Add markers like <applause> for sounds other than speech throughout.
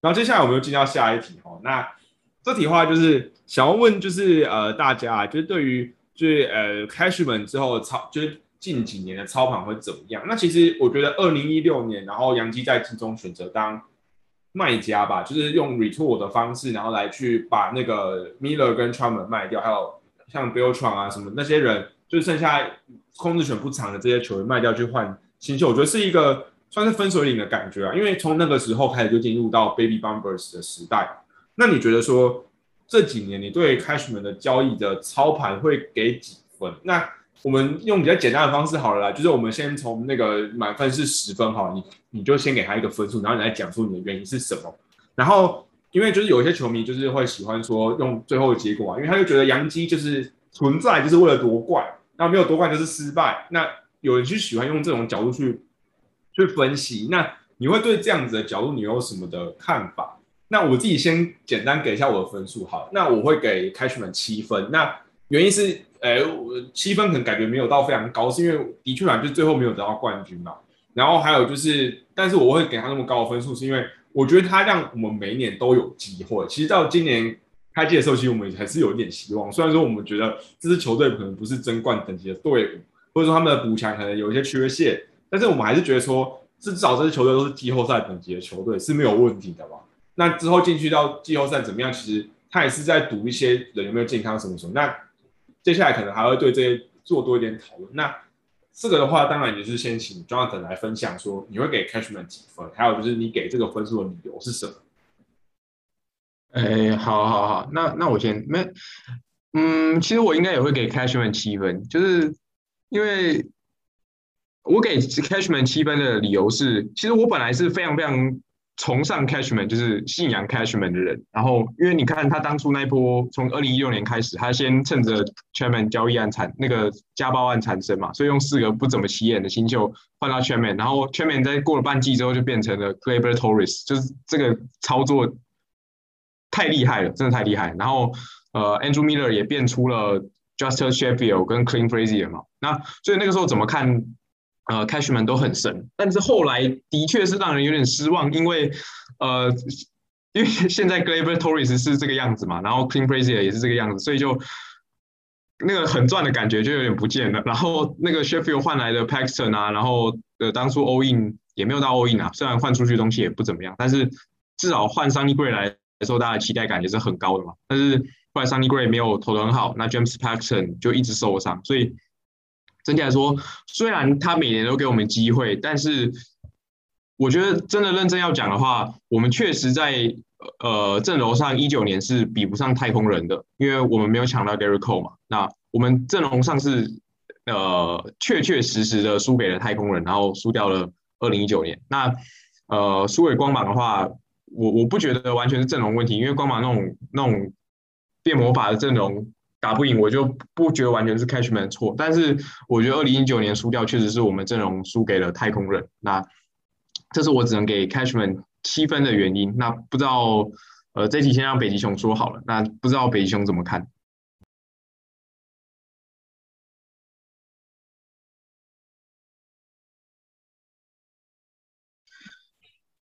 然后接下来我们就进到下一题哦。那这题话就是想要问，就是呃大家就是对于就是呃 Cashman 之后操，就是近几年的操盘会怎么样？那其实我觉得二零一六年，然后杨基在其中选择当卖家吧，就是用 retool 的方式，然后来去把那个 Miller 跟 Truman 卖掉，还有像 Bill Tron 啊什么那些人，就剩下控制权不长的这些球员卖掉去换新秀，我觉得是一个算是分水岭的感觉啊。因为从那个时候开始就进入到 Baby BUMBERS 的时代。那你觉得说这几年你对 Cashman 的交易的操盘会给几分？那我们用比较简单的方式好了啦，就是我们先从那个满分是十分哈，你你就先给他一个分数，然后你来讲出你的原因是什么。然后因为就是有一些球迷就是会喜欢说用最后的结果啊，因为他就觉得杨基就是存在就是为了夺冠，那没有夺冠就是失败。那有人去喜欢用这种角度去去分析，那你会对这样子的角度你有什么的看法？那我自己先简单给一下我的分数好，那我会给 Cashman 七分，那原因是。哎，七分可能感觉没有到非常高，是因为的确啊，就最后没有得到冠军嘛。然后还有就是，但是我会给他那么高的分数，是因为我觉得他让我们每一年都有机会。其实到今年开季的时候，其实我们还是有一点希望。虽然说我们觉得这支球队可能不是争冠等级的队伍，或者说他们的补强可能有一些缺陷，但是我们还是觉得说，至少这支球队都是季后赛等级的球队是没有问题的嘛。那之后进去到季后赛怎么样？其实他也是在赌一些人有没有健康什么什么。那接下来可能还会对这些做多一点讨论。那这个的话，当然也是先请 Jonathan 来分享，说你会给 Cashman 几分，还有就是你给这个分数的理由是什么？哎，好好好，那那我先没，嗯，其实我应该也会给 Cashman 七分，就是因为我给 Cashman 七分的理由是，其实我本来是非常非常。崇尚 Cashman 就是信仰 Cashman 的人，然后因为你看他当初那一波从二零一六年开始，他先趁着 Chairman 交易案产那个家暴案产生嘛，所以用四个不怎么起眼的新秀换到 Chairman，然后 Chairman 在过了半季之后就变成了 c l a b e r Torres，就是这个操作太厉害了，真的太厉害。然后呃 Andrew Miller 也变出了 Justin Sheffield 跟 Clean Frazier 嘛，那所以那个时候怎么看？呃，Cashman 都很神，但是后来的确是让人有点失望，因为呃，因为现在 Glaber Torres 是这个样子嘛，然后 Clean Frazier 也是这个样子，所以就那个很赚的感觉就有点不见了。然后那个 Sheffield 换来的 Paxton 啊，然后呃，当初 All In 也没有到 All In 啊，虽然换出去东西也不怎么样，但是至少换 Sunny Gray 来的时候，大家的期待感也是很高的嘛。但是后来 Sunny Gray 没有投的很好，那 James Paxton 就一直受伤，所以。整体来说，虽然他每年都给我们机会，但是我觉得真的认真要讲的话，我们确实在呃阵容上一九年是比不上太空人的，因为我们没有抢到 Gary Cole 嘛。那我们阵容上是呃确确实实的输给了太空人，然后输掉了二零一九年。那呃输给光芒的话，我我不觉得完全是阵容问题，因为光芒那种那种变魔法的阵容。打不赢，我就不觉得完全是 Cashman 错，但是我觉得二零一九年输掉确实是我们阵容输给了太空人，那这是我只能给 Cashman 七分的原因。那不知道，呃，这题先让北极熊说好了，那不知道北极熊怎么看？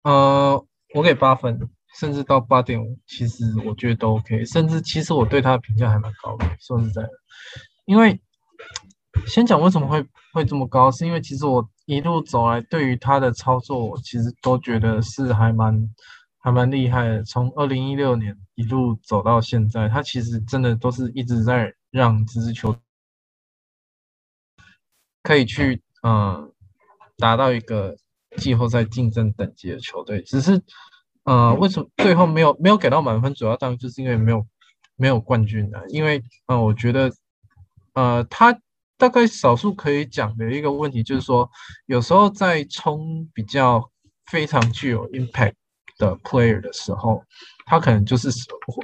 呃，我给八分。甚至到八点五，其实我觉得都 OK。甚至其实我对他的评价还蛮高的，说实在的。因为先讲为什么会会这么高，是因为其实我一路走来，对于他的操作，我其实都觉得是还蛮还蛮厉害的。从二零一六年一路走到现在，他其实真的都是一直在让这支球可以去嗯达到一个季后赛竞争等级的球队，只是。呃，为什么最后没有没有给到满分？主要当然就是因为没有没有冠军的。因为呃，我觉得呃，他大概少数可以讲的一个问题就是说，有时候在冲比较非常具有 impact 的 player 的时候，他可能就是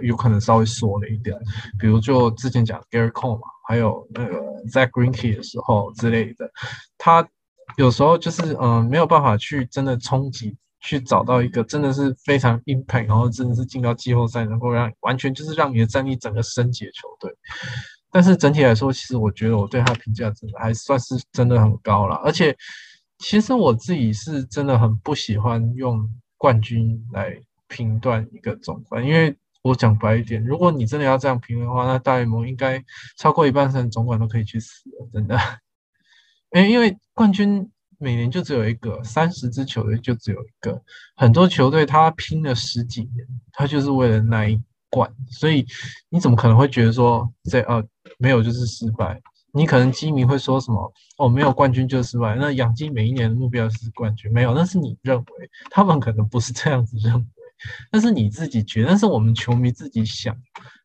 有可能稍微缩了一点。比如就之前讲 Gary Cole 嘛，还有那个 Zach Greinke 的时候之类的，他有时候就是嗯没有办法去真的冲击。去找到一个真的是非常 impact，然后真的是进到季后赛，能够让完全就是让你的战力整个升级的球队。但是整体来说，其实我觉得我对他评价真的还算是真的很高了。而且，其实我自己是真的很不喜欢用冠军来评断一个总冠，因为我讲白一点，如果你真的要这样评的话，那大联盟应该超过一半的总管都可以去死了，真的。<laughs> 哎，因为冠军每年就只有一个，三十支球队就只有一个，很多球队他拼了十几年，他就是为了那一冠，所以你怎么可能会觉得说这呃没有就是失败？你可能基迷会说什么？哦，没有冠军就是失败。那养鸡每一年的目标是冠军，没有，那是你认为，他们可能不是这样子认为，那是你自己觉得，那是我们球迷自己想，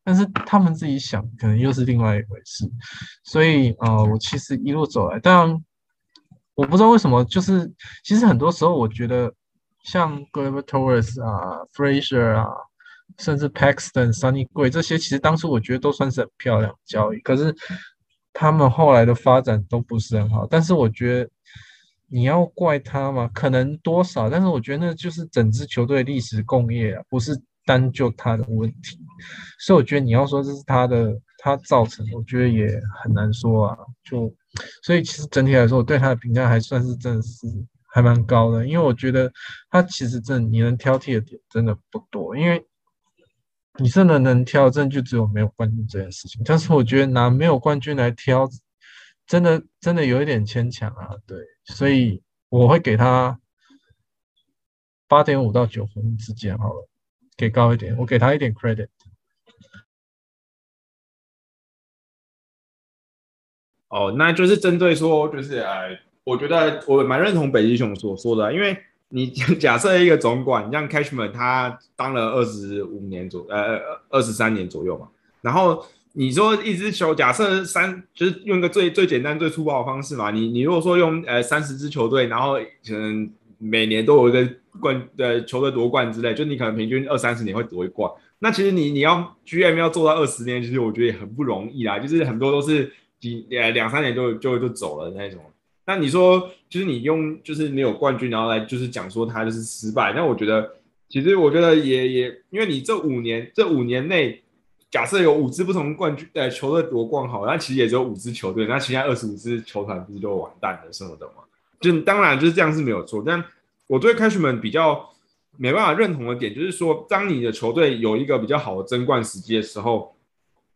但是他们自己想可能又是另外一回事。所以呃，我其实一路走来，当然我不知道为什么，就是其实很多时候我觉得像 g l e b e r Torres 啊、Fraser 啊，甚至 Paxton、Sunny Gray 这些，其实当初我觉得都算是很漂亮交易，可是。他们后来的发展都不是很好，但是我觉得你要怪他嘛，可能多少，但是我觉得那就是整支球队历史共业啊，不是单就他的问题，所以我觉得你要说这是他的他造成，我觉得也很难说啊。就所以其实整体来说，我对他的评价还算是真的是还蛮高的，因为我觉得他其实真你能挑剔的点真的不多，因为。你真的能挑，真就只有没有冠军这件事情。但是我觉得拿没有冠军来挑，真的真的有一点牵强啊。对，所以我会给他八点五到九分之间好了，给高一点，我给他一点 credit。哦，那就是针对说，就是呃，我觉得我蛮认同北极熊所说的，因为。你 <laughs> 假设一个总管，像 Cashman，他当了二十五年左，呃，二十三年左右嘛。然后你说一支球，假设三，就是用个最最简单、最粗暴的方式嘛。你你如果说用呃三十支球队，然后可能每年都有一个冠呃球队夺冠之类，就你可能平均二三十年会夺一冠。那其实你你要 GM 要做到二十年，其实我觉得也很不容易啦。就是很多都是几呃两三年就就就走了那种。那你说，就是你用就是没有冠军，然后来就是讲说他就是失败。那我觉得，其实我觉得也也，因为你这五年这五年内，假设有五支不同冠军呃球队夺冠好，那其实也只有五支球队，那其他二十五支球团不是就完蛋了什么的吗？就当然就是这样是没有错。但我对开 a 们比较没办法认同的点，就是说，当你的球队有一个比较好的争冠时机的时候，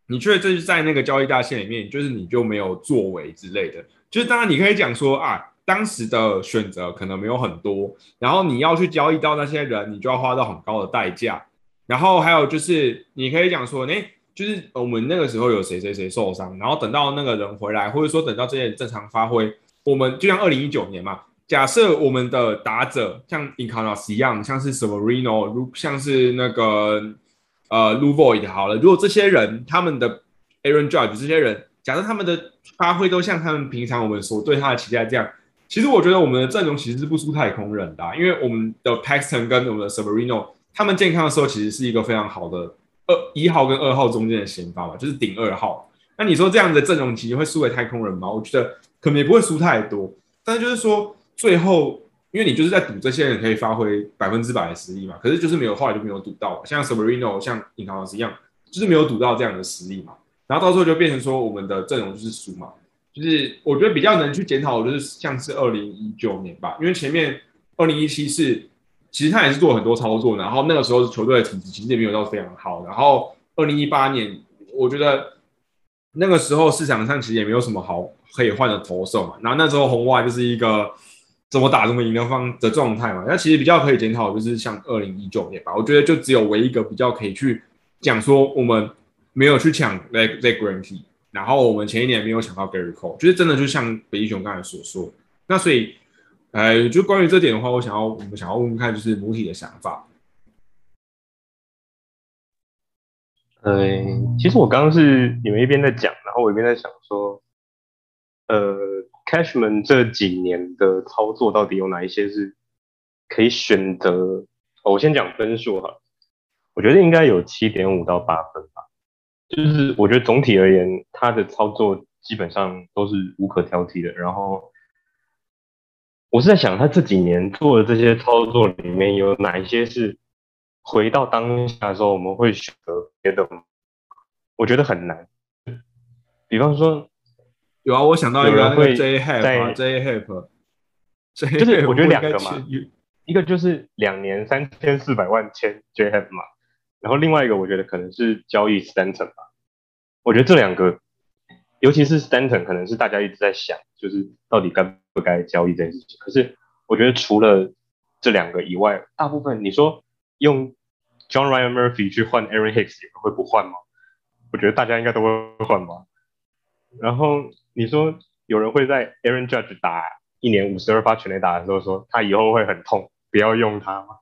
你却这是在那个交易大线里面，就是你就没有作为之类的。就是当然，你可以讲说啊，当时的选择可能没有很多，然后你要去交易到那些人，你就要花到很高的代价。然后还有就是，你可以讲说，哎，就是我们那个时候有谁谁谁受伤，然后等到那个人回来，或者说等到这些人正常发挥，我们就像二零一九年嘛，假设我们的打者像 i n c a r n a s 一样，像是 Severino，如像是那个呃 Lu Void 好了，如果这些人他们的 Aaron Judge 这些人。假设他们的发挥都像他们平常我们所对他的期待这样，其实我觉得我们的阵容其实是不输太空人的，因为我们的 Paxton 跟我们的 Severino 他们健康的时候，其实是一个非常好的二一号跟二号中间的先发嘛，就是顶二号。那你说这样的阵容其实会输给太空人吗？我觉得可能也不会输太多，但是就是说最后，因为你就是在赌这些人可以发挥百分之百的实力嘛，可是就是没有后来就没有赌到，像 Severino 像尹老师一样，就是没有赌到这样的实力嘛。然后到时候就变成说，我们的阵容就是输嘛，就是我觉得比较能去检讨，就是像是二零一九年吧，因为前面二零一七是其实他也是做很多操作，然后那个时候球队的成绩其实也没有到非常好。然后二零一八年，我觉得那个时候市场上其实也没有什么好可以换的投手嘛。然后那时候红袜就是一个怎么打怎么赢的方的状态嘛。那其实比较可以检讨，就是像二零一九年吧，我觉得就只有唯一一个比较可以去讲说我们。没有去抢 Like Like Granty，然后我们前一年没有抢到 Gary Cole，就是真的就像北极熊刚才所说，那所以，呃，就关于这点的话，我想要我们想要问问看，就是母体的想法。嗯，其实我刚刚是你们一边在讲，然后我一边在想说，呃，Cashman 这几年的操作到底有哪一些是可以选择？我先讲分数哈，我觉得应该有七点五到八分吧。就是我觉得总体而言，他的操作基本上都是无可挑剔的。然后我是在想，他这几年做的这些操作里面有哪一些是回到当下的时候我们会选择别的？我觉得很难。比方说，有啊，我想到一个那个 J Hap，J Hap，就是我觉得两个嘛。一个就是两年三千四百万签 J Hap 嘛，然后另外一个我觉得可能是交易 Stanton 吧。我觉得这两个，尤其是 Stanton，可能是大家一直在想，就是到底该不该交易这件事情。可是我觉得除了这两个以外，大部分你说用 John Ryan Murphy 去换 Aaron Hicks，你们会不换吗？我觉得大家应该都会换吧。然后你说有人会在 Aaron Judge 打一年五十二发全垒打的时候说他以后会很痛，不要用他吗？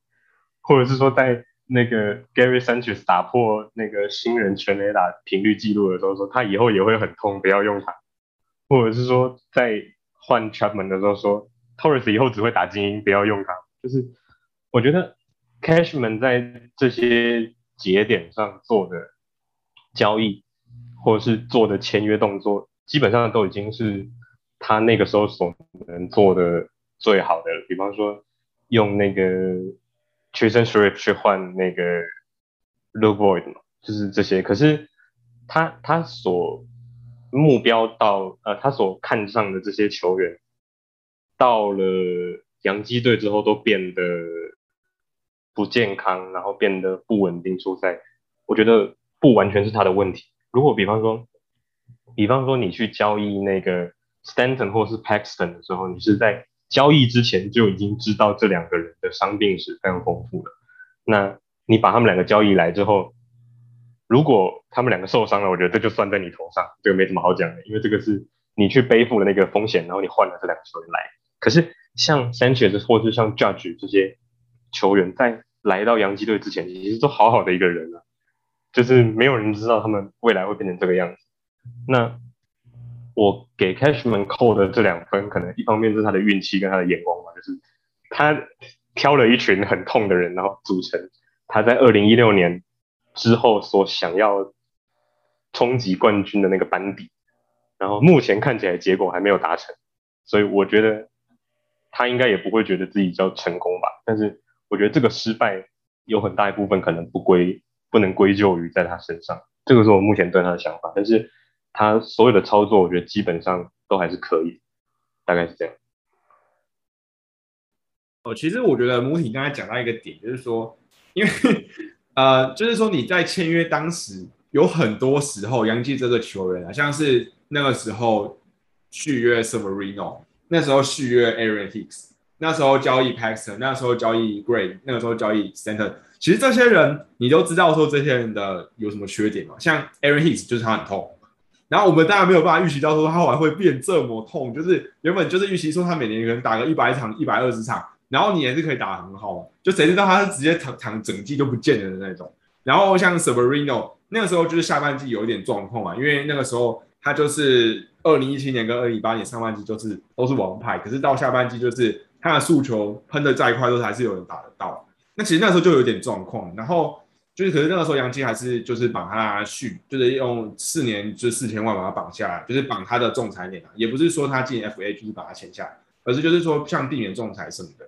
或者是说在那个 Gary Sanchez 打破那个新人全垒打频率记录的时候说他以后也会很痛，不要用他？或者是说在换 Chapman 的时候说 Torres 以后只会打精英，不要用他？就是我觉得 Cashman 在这些节点上做的交易。或者是做的签约动作，基本上都已经是他那个时候所能做的最好的。比方说，用那个 Tristan Sharif 去换那个 Luke Void 嘛，就是这些。可是他他所目标到呃，他所看上的这些球员，到了洋基队之后都变得不健康，然后变得不稳定出赛。我觉得不完全是他的问题。如果比方说，比方说你去交易那个 Stanton 或是 Paxton 的时候，你是在交易之前就已经知道这两个人的伤病史非常丰富了。那你把他们两个交易来之后，如果他们两个受伤了，我觉得这就算在你头上，这个没什么好讲的，因为这个是你去背负了那个风险，然后你换了这两个球员来。可是像 Sanchez 或是像 Judge 这些球员，在来到洋基队之前，其实都好好的一个人了。就是没有人知道他们未来会变成这个样子。那我给 Cashman 扣的这两分，可能一方面是他的运气跟他的眼光吧，就是他挑了一群很痛的人，然后组成他在二零一六年之后所想要冲击冠军的那个班底。然后目前看起来结果还没有达成，所以我觉得他应该也不会觉得自己叫成功吧。但是我觉得这个失败有很大一部分可能不归。不能归咎于在他身上，这个是我目前对他的想法。但是他所有的操作，我觉得基本上都还是可以，大概是这样。哦，其实我觉得母体刚才讲到一个点，就是说，因为呃，就是说你在签约当时，有很多时候，杨基这个球员啊，像是那个时候续约 Severino，那时候续约 Aaron Hicks，那时候交易 Paxton，那时候交易 Gray，那个时候交易 Stanton。其实这些人，你都知道说这些人的有什么缺点嘛？像 Aaron Hicks 就是他很痛，然后我们当然没有办法预期到说他后来会变这么痛，就是原本就是预期说他每年可能打个一百场、一百二十场，然后你也是可以打很好，就谁知道他是直接躺躺整季就不见了的那种。然后像 Severino 那个时候就是下半季有一点状况嘛，因为那个时候他就是二零一七年跟二零一八年上半季就是都是王牌，可是到下半季就是他的速球喷的再快都是还是有人打得到。那其实那时候就有点状况，然后就是，可是那个时候杨基还是就是绑他续，就是用四年就四千万把他绑下来，就是绑他的仲裁年啊，也不是说他进 FA 就是把他签下来，而是就是说像避免仲裁什么的。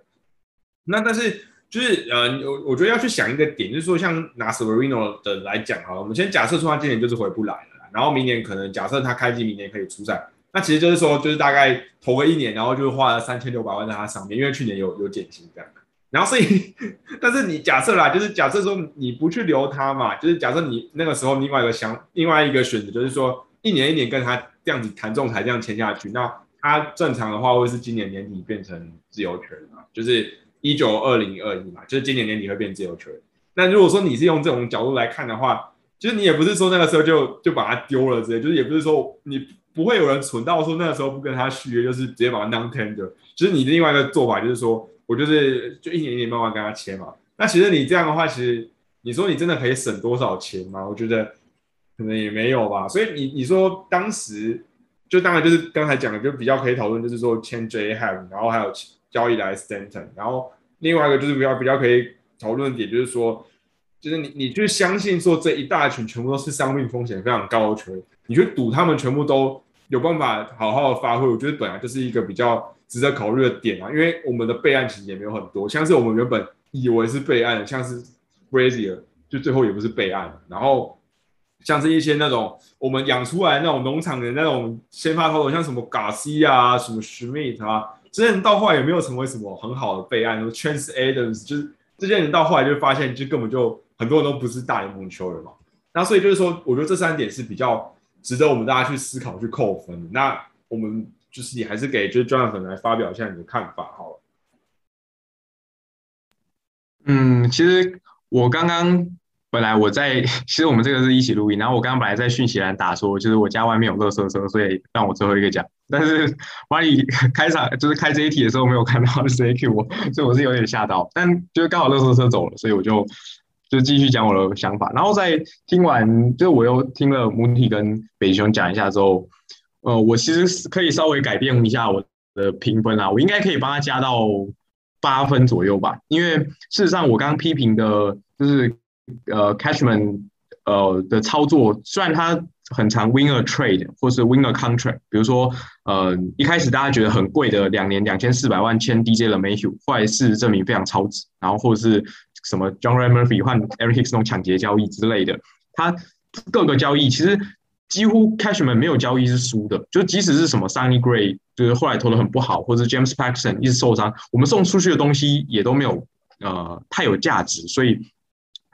那但是就是呃，我我觉得要去想一个点，就是说像拿 Severino 的来讲啊，我们先假设说他今年就是回不来了，然后明年可能假设他开机明年可以出赛，那其实就是说就是大概投个一年，然后就花了三千六百万在他上面，因为去年有有减薪这样。然后所以，但是你假设啦，就是假设说你不去留他嘛，就是假设你那个时候另外一个想另外一个选择，就是说一年一年跟他这样子谈仲裁，这样签下去，那他正常的话会是今年年底变成自由权嘛，就是一九二零二一嘛，就是今年年底会变自由权。那如果说你是用这种角度来看的话，就是你也不是说那个时候就就把它丢了之类，就是也不是说你不会有人蠢到说那个时候不跟他续约，就是直接把它 non tender。就是你的另外一个做法就是说。我就是就一年一年慢慢跟他签嘛。那其实你这样的话，其实你说你真的可以省多少钱吗？我觉得可能也没有吧。所以你你说当时就当然就是刚才讲的，就比较可以讨论，就是说签 J Ham，然后还有交易来 Stanton，然后另外一个就是比较比较可以讨论点，就是说就是你你就相信说这一大群全部都是伤病风险非常高的球员，你去赌他们全部都有办法好好的发挥，我觉得本来就是一个比较。值得考虑的点啊，因为我们的备案其实也没有很多，像是我们原本以为是备案的，像是 Brazier 就最后也不是备案，然后像是一些那种我们养出来那种农场的那种先发投手，像什么 Garcia 啊、什么 Schmidt 啊，这些人到后来也没有成为什么很好的备案，说 Chance Adams 就是这些人到后来就发现，就根本就很多人都不是大联盟球员嘛。那所以就是说，我觉得这三点是比较值得我们大家去思考、去扣分的。那我们就是你还是给就是 Jonathan 来发表一下你的看法好了。嗯，其实我刚刚本来我在，其实我们这个是一起录音，然后我刚刚本来在讯息栏打说，就是我家外面有垃圾车，所以让我最后一个讲。但是万一 <laughs> 开场就是开这一题的时候没有看到，就直接 Q 我，所以我是有点吓到。但就是刚好垃圾车走了，所以我就就继续讲我的想法。然后在听完，就我又听了母体跟北熊讲一下之后，呃，我其实是可以稍微改变一下我的评分啊，我应该可以帮他加到。八分左右吧，因为事实上我刚刚批评的就是呃，Cashman 呃的操作，虽然他很常 win a trade 或是 win a contract，比如说呃一开始大家觉得很贵的两年两千四百万签 DJ 的 Mayhew，后来事实证明非常超值，然后或者是什么 John Ray Murphy 换 Eric 那种抢劫交易之类的，他各个交易其实。几乎 Cashman 没有交易是输的，就即使是什么 Sunny Gray，就是后来投的很不好，或者 James Paxton 一直受伤，我们送出去的东西也都没有呃太有价值，所以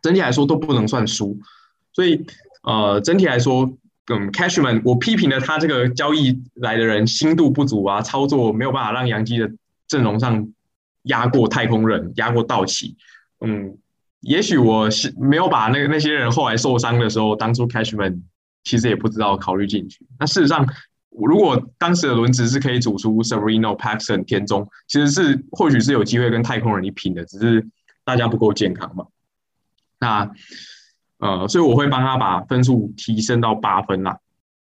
整体来说都不能算输。所以呃整体来说，嗯，Cashman 我批评了他这个交易来的人心度不足啊，操作没有办法让杨基的阵容上压过太空人，压过道奇。嗯，也许我是没有把那个那些人后来受伤的时候，当初 Cashman。其实也不知道考虑进去。那事实上，如果当时的轮值是可以组出 Sereno、Paxton、田中，其实是或许是有机会跟太空人一拼的，只是大家不够健康嘛。那呃，所以我会帮他把分数提升到八分啦。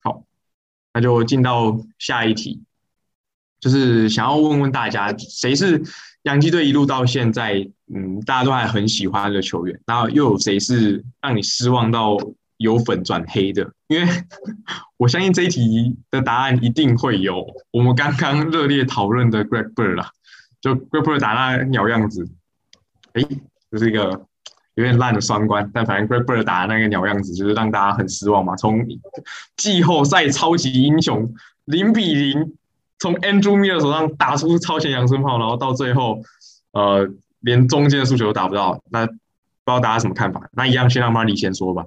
好，那就进到下一题，就是想要问问大家，谁是洋基队一路到现在，嗯，大家都还很喜欢的球员？然后又有谁是让你失望到？由粉转黑的，因为我相信这一题的答案一定会有我们刚刚热烈讨论的 Greg Bird 啦，就 Greg Bird 打那鸟样子，哎，这是一个有点烂的双关，但反正 Greg Bird 打那个鸟样子，就是让大家很失望嘛。从季后赛超级英雄零比零，从 Andrew Miller 手上打出超前扬声炮，然后到最后，呃，连中间的诉求都打不到，那不知道大家什么看法？那一样先让 Money 先说吧。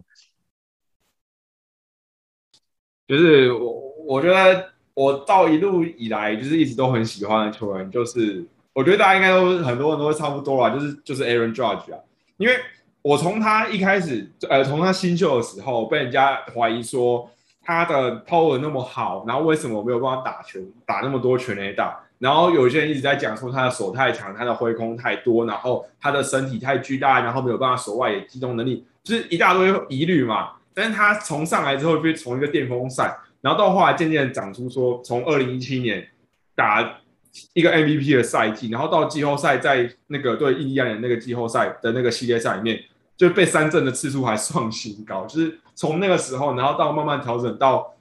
就是我，我觉得我到一路以来就是一直都很喜欢的球员，就是我觉得大家应该都很多人都会差不多啦，就是就是 Aaron Judge 啊，因为我从他一开始，呃，从他新秀的时候被人家怀疑说他的 power 那么好，然后为什么没有办法打拳打那么多全垒打？然后有些人一直在讲说他的手太长，他的挥空太多，然后他的身体太巨大，然后没有办法手外野机动能力，就是一大堆疑虑嘛。但是他从上来之后，就从一个电风扇，然后到后来渐渐长出说，从二零一七年打一个 MVP 的赛季，然后到季后赛，在那个对印第安人那个季后赛的那个系列赛里面，就被三振的次数还创新高，就是从那个时候，然后到慢慢调整到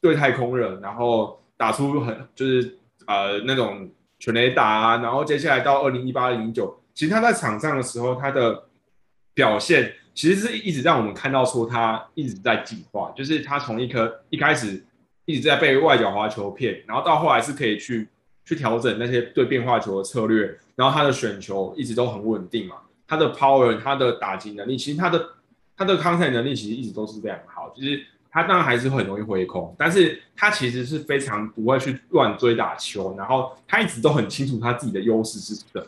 对太空人，然后打出很就是呃那种全垒打啊，然后接下来到二零一八零九，其实他在场上的时候，他的表现。其实是一直让我们看到说他一直在进化，就是他从一颗一开始一直在被外角滑球骗，然后到后来是可以去去调整那些对变化球的策略，然后他的选球一直都很稳定嘛，他的 power 他的打击能力，其实他的他的抗 t 能力其实一直都是非常好，就是他当然还是很容易挥空，但是他其实是非常不会去乱追打球，然后他一直都很清楚他自己的优势是什么。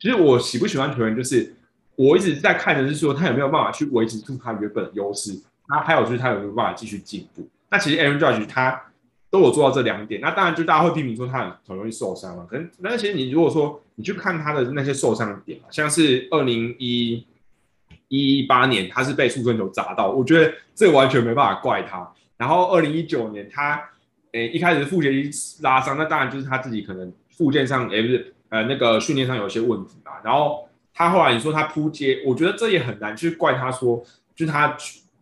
其实我喜不喜欢球员就是。我一直在看的是说，他有没有办法去维持住他原本的优势，那还有就是他有没有办法继续进步。那其实 Aaron Judge 他都有做到这两点。那当然就大家会批评说他很很容易受伤嘛。可能那其实你如果说你去看他的那些受伤的点，像是二零一一八年他是被速顺球砸到，我觉得这完全没办法怪他。然后二零一九年他诶一开始腹肌拉伤，那当然就是他自己可能附件上也不是呃那个训练上有一些问题吧。然后他后来你说他扑街，我觉得这也很难去怪他说，就他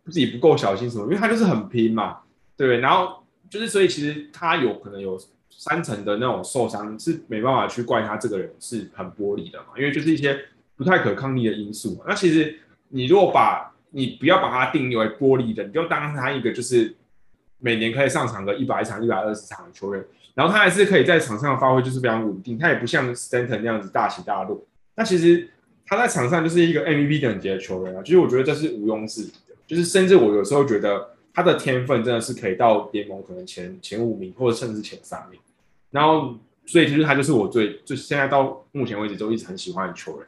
自己不够小心什么，因为他就是很拼嘛，对然后就是所以其实他有可能有三层的那种受伤，是没办法去怪他这个人是很玻璃的嘛，因为就是一些不太可抗力的因素嘛。那其实你如果把你不要把他定义为玻璃的，你就当他一个就是每年可以上场个一百场、一百二十场的球员，然后他还是可以在场上发挥就是非常稳定，他也不像 Stanton 那样子大起大落。那其实他在场上就是一个 MVP 等级的球员啊，其实我觉得这是毋庸置疑的，就是甚至我有时候觉得他的天分真的是可以到联盟可能前前五名或者甚至前三名，然后所以其实他就是我最最现在到目前为止都一直很喜欢的球员。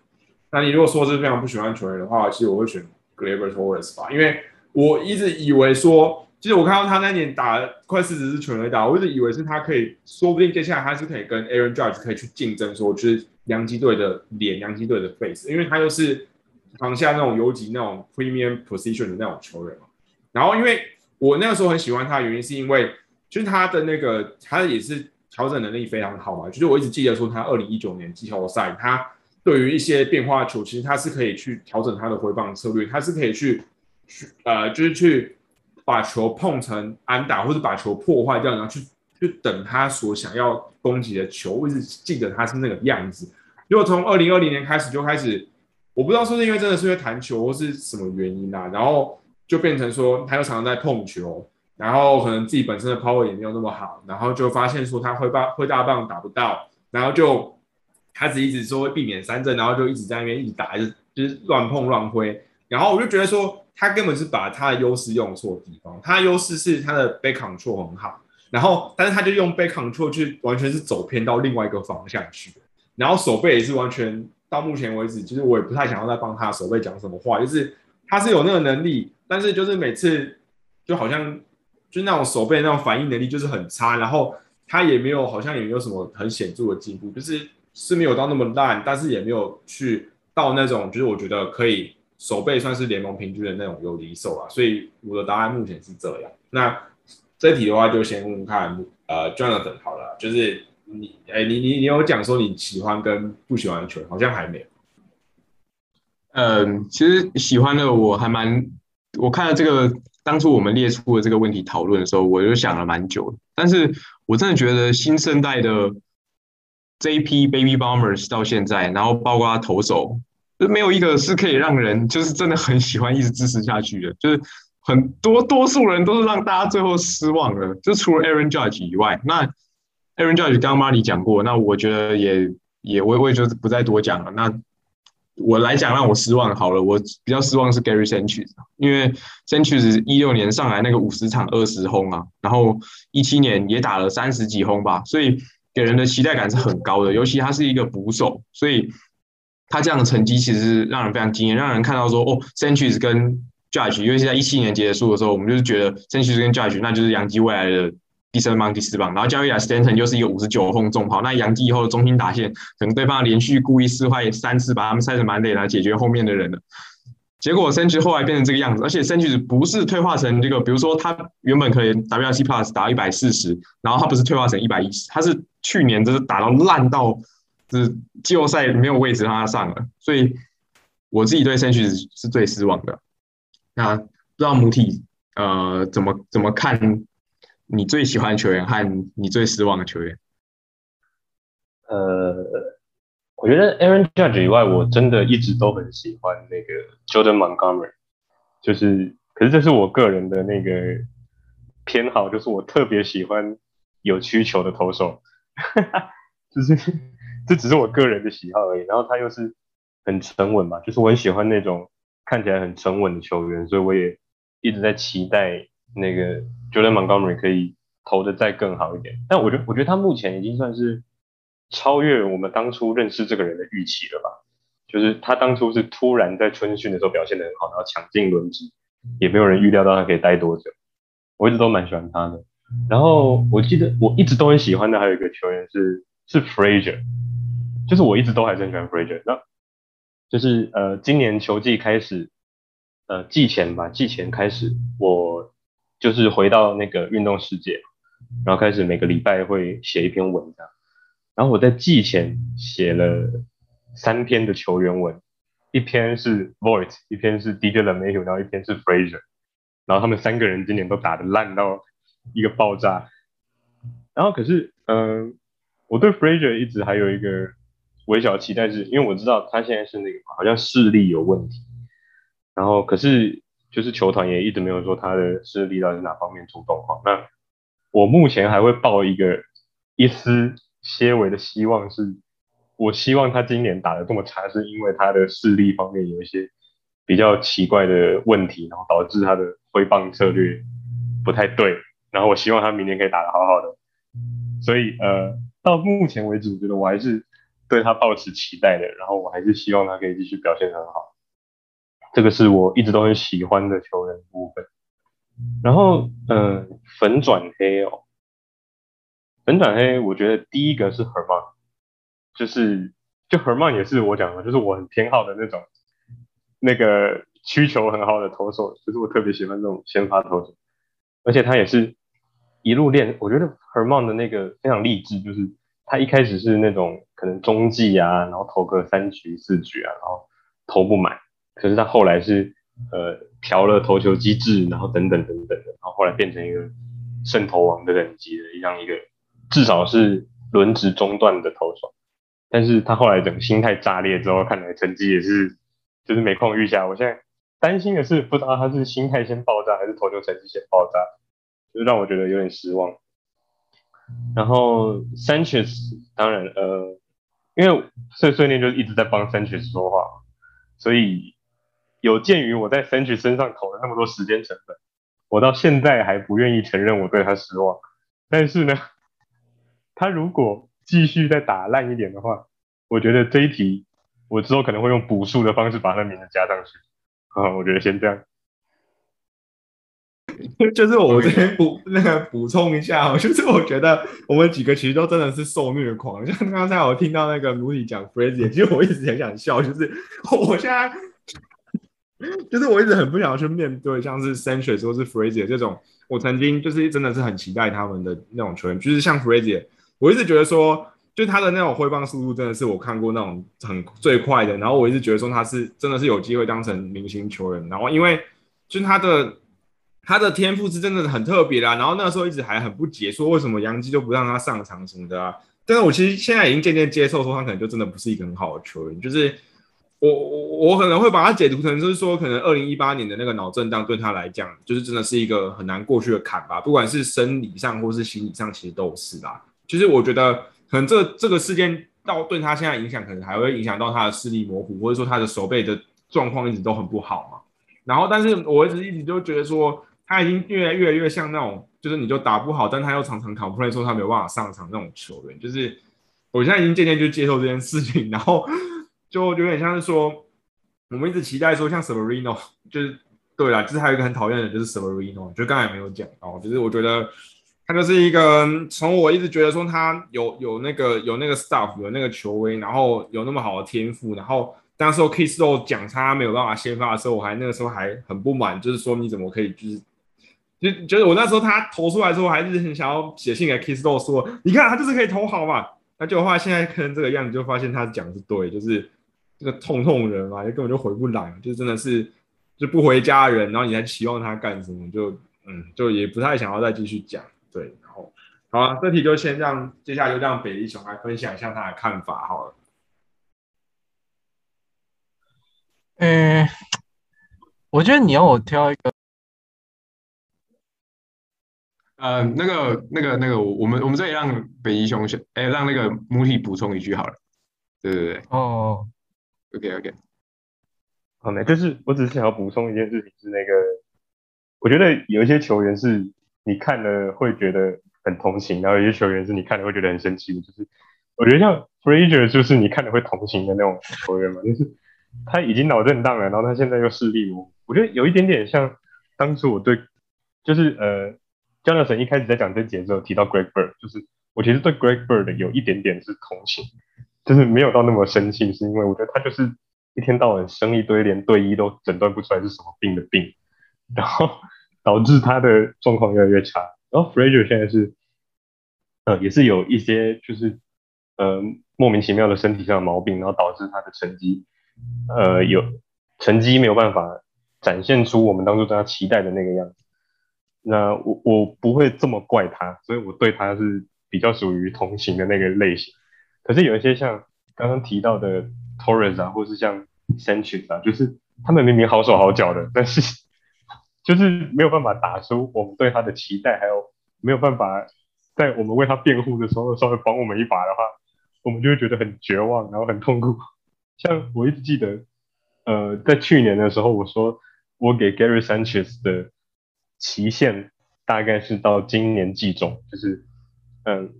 那你如果说是非常不喜欢球员的话，其实我会选 Gleyber Torres 吧，因为我一直以为说，其实我看到他那年打快四十支全垒打，我一直以为是他可以，说不定接下来他是可以跟 Aaron Judge 可以去竞争，说就是洋基队的脸，洋基队的 face，因为他又是扛下那种游击那种 premium position 的那种球员嘛。然后因为我那个时候很喜欢他的，原因是因为就是他的那个他也是调整能力非常好嘛，就是我一直记得说他二零一九年季后赛他。对于一些变化球，其实他是可以去调整他的回放策略，他是可以去去呃，就是去把球碰成安打，或者把球破坏掉，然后去去等他所想要攻击的球。我一直记得他是那个样子。如果从二零二零年开始就开始，我不知道是不是因为真的是因为弹球或是什么原因啊，然后就变成说他又常常在碰球，然后可能自己本身的 power 也没有那么好，然后就发现说他挥棒挥大棒打不到，然后就。他只一直说会避免三振，然后就一直在那边一直打，就就是乱碰乱挥。然后我就觉得说，他根本是把他的优势用错地方。他的优势是他的 back control 很好，然后但是他就用 back control 去完全是走偏到另外一个方向去。然后手背也是完全到目前为止，其实我也不太想要再帮他手背讲什么话。就是他是有那个能力，但是就是每次就好像就那种手背那种反应能力就是很差。然后他也没有好像也没有什么很显著的进步，就是。是没有到那么烂，但是也没有去到那种，就是我觉得可以手背算是联盟平均的那种有离手啊，所以我的答案目前是这样。那这题的话就先问看，呃，Jonathan 好了，就是你，哎，你你你有讲说你喜欢跟不喜欢的球，好像还没有。嗯，其实喜欢的我还蛮，我看了这个当初我们列出的这个问题讨论的时候，我就想了蛮久，但是我真的觉得新生代的。这一批 Baby Bombers 到现在，然后包括他投手，就没有一个是可以让人就是真的很喜欢一直支持下去的。就是很多多数人都是让大家最后失望的。就除了 Aaron Judge 以外，那 Aaron Judge 刚刚 Marty 讲过，那我觉得也也我我也就不再多讲了。那我来讲让我失望好了，我比较失望是 Gary Sanchez，因为 Sanchez 一六年上来那个五十场二十轰啊，然后一七年也打了三十几轰吧，所以。给人的期待感是很高的，尤其他是一个捕手，所以他这样的成绩其实是让人非常惊艳，让人看到说哦，Centuries 跟 Judge，尤其在一七年结束的时候，我们就是觉得 Centuries 跟 Judge 那就是杨基未来的第三棒、第四棒，然后交易来 Stanton 又是一个五十九轰重炮，那杨基以后的中心打线，可能对方连续故意撕坏三次，把他们塞成满垒来解决后面的人了。结果 c e n t 后来变成这个样子，而且 c e n t 不是退化成这个，比如说他原本可以 WRC Plus 打一百四十，然后他不是退化成一百一十，他是去年就是打到烂到，是季后赛没有位置让他上了，所以我自己对 c e n t 是最失望的。那不知道母体呃怎么怎么看你最喜欢球员和你最失望的球员？呃。我觉得 Aaron Judge 以外，我真的一直都很喜欢那个 Jordan Montgomery，就是，可是这是我个人的那个偏好，就是我特别喜欢有需求的投手，<laughs> 就是这只是我个人的喜好而已。然后他又是很沉稳嘛，就是我很喜欢那种看起来很沉稳的球员，所以我也一直在期待那个 Jordan Montgomery 可以投的再更好一点。但我觉得，我觉得他目前已经算是。超越我们当初认识这个人的预期了吧？就是他当初是突然在春训的时候表现的很好，然后抢进轮值，也没有人预料到他可以待多久。我一直都蛮喜欢他的。然后我记得我一直都很喜欢的还有一个球员是是 Frazier，就是我一直都还是很喜欢 Frazier。那就是呃今年球季开始，呃季前吧，季前开始我就是回到那个运动世界，然后开始每个礼拜会写一篇文章。然后我在季前写了三篇的球员文，一篇是 Voigt，一篇是 DJ LeMahieu，然后一篇是 Fraser，然后他们三个人今年都打得烂到一个爆炸。然后可是，嗯，我对 Fraser 一直还有一个微小期待，是因为我知道他现在是那个好像视力有问题。然后可是就是球团也一直没有说他的视力到底是哪方面出状况。那我目前还会抱一个一丝些微的希望，是我希望他今年打的这么差，是因为他的视力方面有一些比较奇怪的问题，然后导致他的挥棒策略不太对。然后我希望他明年可以打得好好的。所以呃，到目前为止，我觉得我还是对他抱持期待的。然后我还是希望他可以继续表现很好。这个是我一直都很喜欢的球员部分。然后，嗯，粉转黑哦，粉转黑，我觉得第一个是 Herman，就是就 Herman 也是我讲的，就是我很偏好的那种，那个需求很好的投手，就是我特别喜欢这种先发投手，而且他也是一路练，我觉得 Herman 的那个非常励志，就是他一开始是那种可能中继啊，然后投个三局四局啊，然后投不满，可是他后来是。呃，调了投球机制，然后等等等等的，然后后来变成一个胜投王的等级的一样一个，至少是轮值中段的投手。但是他后来整个心态炸裂之后，看来成绩也是就是每况愈下。我现在担心的是，不知道他是心态先爆炸，还是投球成绩先爆炸，就让我觉得有点失望。然后 Sanchez 当然呃，因为碎碎念就一直在帮 Sanchez 说话，所以。有鉴于我在 c e n t r y 身上投了那么多时间成本，我到现在还不愿意承认我对他失望。但是呢，他如果继续再打烂一点的话，我觉得这一题我之后可能会用补数的方式把他名字加上去。啊，我觉得先这样。<laughs> 就是我这边补那个补充一下，就是我觉得我们几个其实都真的是受虐狂。像刚才我听到那个卢迪讲 Fraser，其实我一直很想笑，就是我现在。<laughs> 就是我一直很不想要去面对像是 Sanchez 或是 Frazier 这种，我曾经就是真的是很期待他们的那种球员，就是像 Frazier，我一直觉得说，就他的那种挥棒速度真的是我看过那种很最快的，然后我一直觉得说他是真的是有机会当成明星球员，然后因为就他的他的天赋是真的很特别啦，然后那时候一直还很不解，说为什么杨基就不让他上场什么的啊，但是我其实现在已经渐渐接受说他可能就真的不是一个很好的球员，就是。我我我可能会把它解读成就是说，可能二零一八年的那个脑震荡对他来讲，就是真的是一个很难过去的坎吧。不管是生理上或是心理上，其实都是啦。其实我觉得，可能这这个事件到对他现在影响，可能还会影响到他的视力模糊，或者说他的手背的状况一直都很不好嘛。然后，但是我一直一直都觉得说，他已经越来越来越像那种，就是你就打不好，但他又常常 complain 说他没有办法上场那种球员。就是我现在已经渐渐就接受这件事情，然后。就有点像是说，我们一直期待说，像 Severino，就是对啦，就是还有一个很讨厌的，就是 Severino，就刚才没有讲哦，就是我觉得他就是一个从我一直觉得说他有有那个有那个 stuff，有那个球威，然后有那么好的天赋，然后当时候 Kiss 都讲他没有办法先发的时候，我还那个时候还很不满，就是说你怎么可以就是就觉得我那时候他投出来之后，还是很想要写信给 Kiss 都说，你看他就是可以投好嘛，那就话现在看成这个样子，就发现他讲的是对，就是。这个痛痛人嘛，就根本就回不来，就真的是就不回家人，然后你还期望他干什么？就嗯，就也不太想要再继续讲。对，然后好了，这题就先让接下来就让北一雄来分享一下他的看法好了。嗯，我觉得你要我挑一个，呃，那个、那个、那个，我们我们这里让北极熊先，哎，让那个母体补充一句好了。对对对，哦。OK OK，好没，就是我只是想要补充一件事情，是那个，我觉得有一些球员是你看了会觉得很同情，然后有些球员是你看了会觉得很生气的，就是我觉得像 Frazier 就是你看了会同情的那种球员嘛，就是他已经脑震荡了，然后他现在又视力模糊，我觉得有一点点像当初我对，就是呃，江乐成一开始在讲这节的时候提到 Greg Bird，就是我其实对 Greg Bird 有一点点是同情。就是没有到那么生气，是因为我觉得他就是一天到晚生一堆连队医都诊断不出来是什么病的病，然后 <laughs> 导致他的状况越来越差。然后 Fraser 现在是，呃，也是有一些就是呃莫名其妙的身体上的毛病，然后导致他的成绩，呃，有成绩没有办法展现出我们当初对他期待的那个样子。那我我不会这么怪他，所以我对他是比较属于同情的那个类型。可是有一些像刚刚提到的 Torres 啊，或是像 Sanchez 啊，就是他们明明好手好脚的，<laughs> 但是 <laughs> 就是没有办法打出我们对他的期待，还有没有办法在我们为他辩护的时候稍微帮我们一把的话，我们就会觉得很绝望，然后很痛苦。<laughs> 像我一直记得，呃，在去年的时候，我说我给 Gary Sanchez 的期限大概是到今年季中，就是嗯，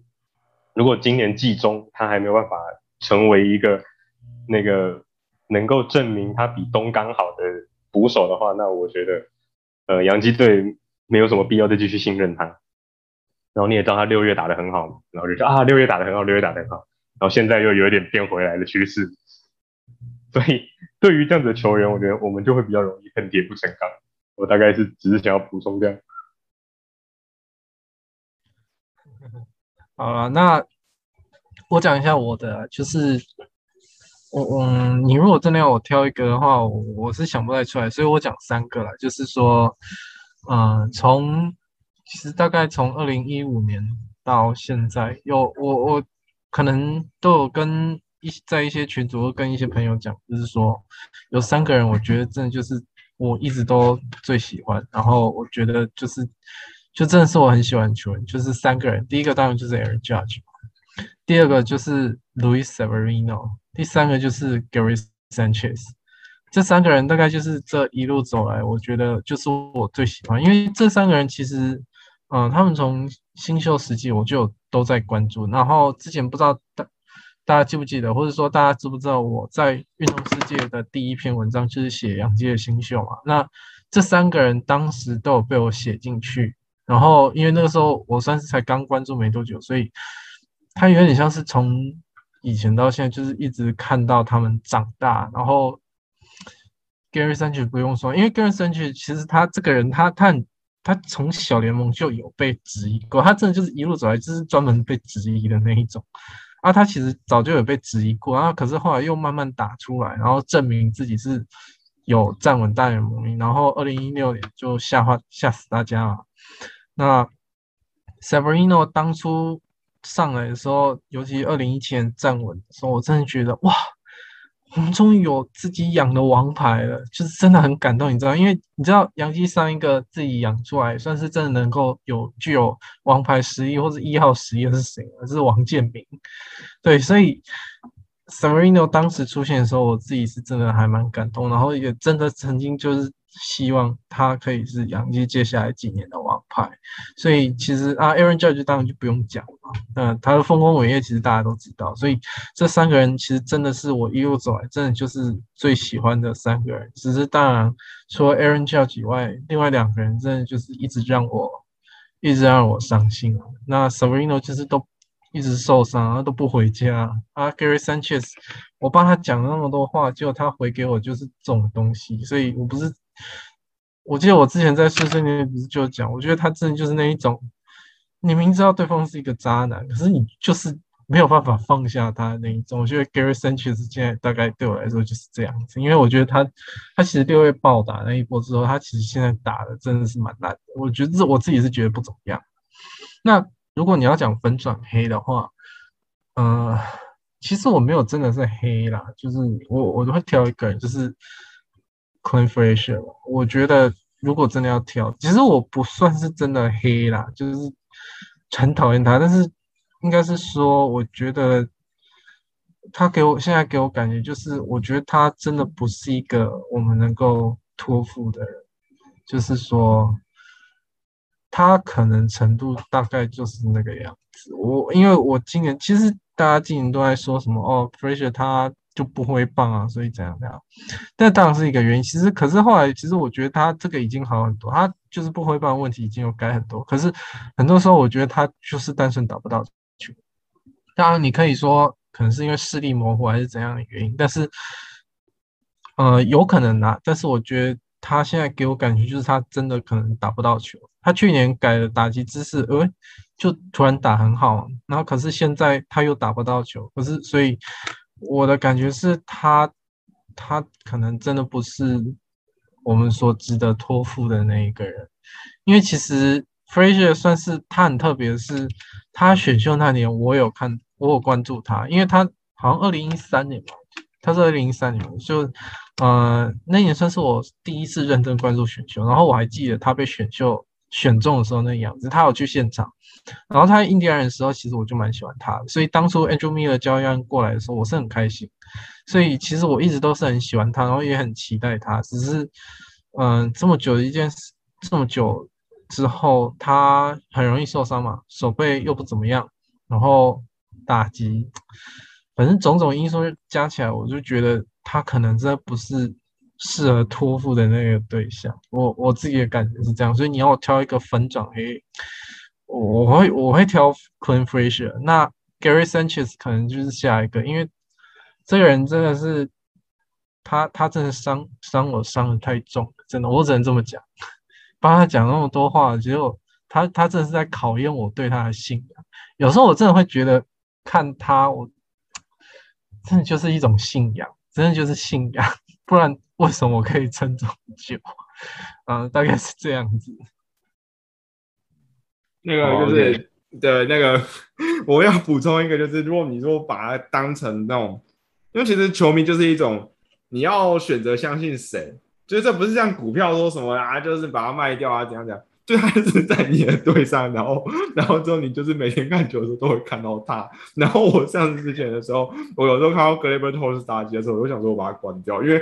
如果今年季中他还没有办法成为一个那个能够证明他比东刚好的捕手的话，那我觉得。呃，洋基队没有什么必要再继续信任他。然后你也知道他六月打得很好，然后就说啊，六月打得很好，六月打得很好。然后现在又有一点变回来的趋势。所以对于这样子的球员，我觉得我们就会比较容易恨铁不成钢。我大概是只是想要补充这样。好了，那我讲一下我的，就是。我嗯，你如果真的要我挑一个的话，我是想不太出来，所以我讲三个了。就是说，嗯，从其实大概从二零一五年到现在，有我我可能都有跟一在一些群组跟一些朋友讲，就是说有三个人，我觉得真的就是我一直都最喜欢，然后我觉得就是就真的是我很喜欢球员，就是三个人。第一个当然就是 Aaron Judge，第二个就是 Louis Severino。第三个就是 Gary Sanchez，这三个人大概就是这一路走来，我觉得就是我最喜欢，因为这三个人其实，嗯，他们从新秀时期我就都在关注，然后之前不知道大大家记不记得，或者说大家知不知道我在运动世界的第一篇文章就是写杨基的新秀嘛？那这三个人当时都有被我写进去，然后因为那个时候我算是才刚关注没多久，所以他有点像是从。以前到现在就是一直看到他们长大，然后 Gary Sanchez 不用说，因为 Gary Sanchez 其实他这个人，他他他从小联盟就有被质疑过，他真的就是一路走来就是专门被质疑的那一种啊。他其实早就有被质疑过啊，可是后来又慢慢打出来，然后证明自己是有站稳大联盟，然后二零一六年就吓坏吓死大家了。那 Severino 当初。上来的时候，尤其二零一七年站稳的时候，我真的觉得哇，我们终于有自己养的王牌了，就是真的很感动，你知道？因为你知道杨基上一个自己养出来，算是真的能够有具有王牌实力或者一号实力是谁？是王建民。对，所以 Severino 当时出现的时候，我自己是真的还蛮感动，然后也真的曾经就是。希望他可以是杨基接下来几年的王牌，所以其实啊，Aaron Judge 当然就不用讲了，那，他的丰功伟业其实大家都知道，所以这三个人其实真的是我一路走来真的就是最喜欢的三个人。只是当然除了 Aaron Judge 以外，另外两个人真的就是一直让我一直让我伤心啊。那 Severino 其实都一直受伤，他都不回家啊。Gary Sanchez，我帮他讲了那么多话，结果他回给我就是这种东西，所以我不是。我记得我之前在碎碎念不是就讲，我觉得他真的就是那一种，你明知道对方是一个渣男，可是你就是没有办法放下他那一种。我觉得 Gary Sanchez 现在大概对我来说就是这样子，因为我觉得他他其实六月暴打那一波之后，他其实现在打的真的是蛮烂的。我觉得我自己是觉得不怎么样。那如果你要讲粉转黑的话，呃，其实我没有真的是黑啦，就是我我都会挑一个人，就是。Clint Frazier，我觉得如果真的要挑，其实我不算是真的黑啦，就是很讨厌他，但是应该是说，我觉得他给我现在给我感觉就是，我觉得他真的不是一个我们能够托付的人，就是说他可能程度大概就是那个样子。我因为我今年其实大家今年都在说什么哦，Frazier 他。就不会棒啊，所以怎样怎样，但当然是一个原因。其实，可是后来，其实我觉得他这个已经好很多，他就是不会棒问题已经有改很多。可是很多时候，我觉得他就是单纯打不到球。当然，你可以说可能是因为视力模糊还是怎样的原因，但是，呃，有可能啊。但是我觉得他现在给我感觉就是他真的可能打不到球。他去年改了打击姿势，呃，就突然打很好，然后可是现在他又打不到球，可是所以。我的感觉是他，他可能真的不是我们所值得托付的那一个人，因为其实 Fraser 算是他很特别是，他选秀那年我有看，我有关注他，因为他好像二零一三年吧，他是二零一三年，就呃那年算是我第一次认真关注选秀，然后我还记得他被选秀选中的时候那样子，他有去现场，然后他印第安人的时候，其实我就蛮喜欢他的，所以当初 Andrew Miller 交易案过来的时候，我是很开心，所以其实我一直都是很喜欢他，然后也很期待他，只是嗯这么久的一件事，这么久之后，他很容易受伤嘛，手背又不怎么样，然后打击。反正种种因素加起来，我就觉得他可能真的不是适合托付的那个对象。我我自己的感觉是这样，所以你要我挑一个粉转黑，我我会我会挑 Clint Frazier。那 Gary Sanchez 可能就是下一个，因为这个人真的是他他真的伤伤我伤的太重了，真的我只能这么讲。帮他讲那么多话，结果他他真的是在考验我对他的信仰。有时候我真的会觉得看他我。<tsk> 真的就是一种信仰，真的就是信仰，<laughs> 不然 <laughs> 为什么我可以撑这么久？<laughs> 嗯，大概是这样子。那个就是对，那个 <laughs> 我要补充一个，就是如果你说把它当成那种，因为其实球迷就是一种，你要选择相信谁，就是这不是像股票说什么啊，就是把它卖掉啊，怎样怎样。就他是在你的队上，然后，然后之后你就是每天看球的时候都会看到他。然后我上次之前的时候，我有时候看到 g l a b e r Torres 打击的时候，我就想说我把它关掉，因为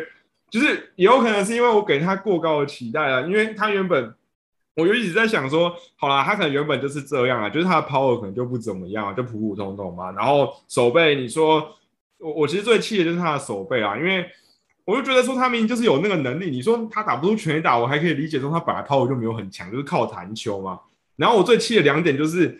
就是也有可能是因为我给他过高的期待啊，因为他原本我就一直在想说，好啦，他可能原本就是这样啊，就是他的 power 可能就不怎么样，就普普通通嘛。然后手背，你说我我其实最气的就是他的手背啊，因为。我就觉得说他明明就是有那个能力，你说他打不出全打，我还可以理解说他本来抛球就没有很强，就是靠弹球嘛。然后我最气的两点就是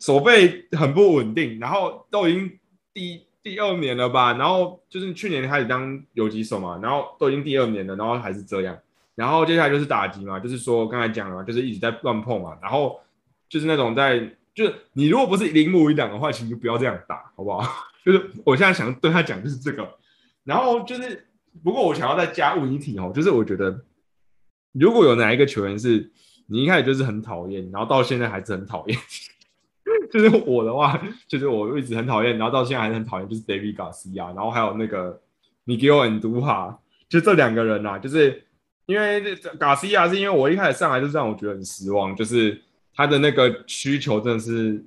手背很不稳定，然后都已经第第二年了吧，然后就是去年开始当游击手嘛，然后都已经第二年了，然后还是这样。然后接下来就是打击嘛，就是说刚才讲了，就是一直在乱碰嘛，然后就是那种在就是你如果不是铃木一档的话，请就不要这样打，好不好？<laughs> 就是我现在想对他讲就是这个，然后就是。不过我想要再加问一题哦，就是我觉得如果有哪一个球员是你一开始就是很讨厌，然后到现在还是很讨厌，就是我的话，就是我一直很讨厌，然后到现在还是很讨厌，就是 David Garcia，然后还有那个 Miguel and u h a 就这两个人呐，就是因为 Garcia 是因为我一开始上来就是让我觉得很失望，就是他的那个需求真的是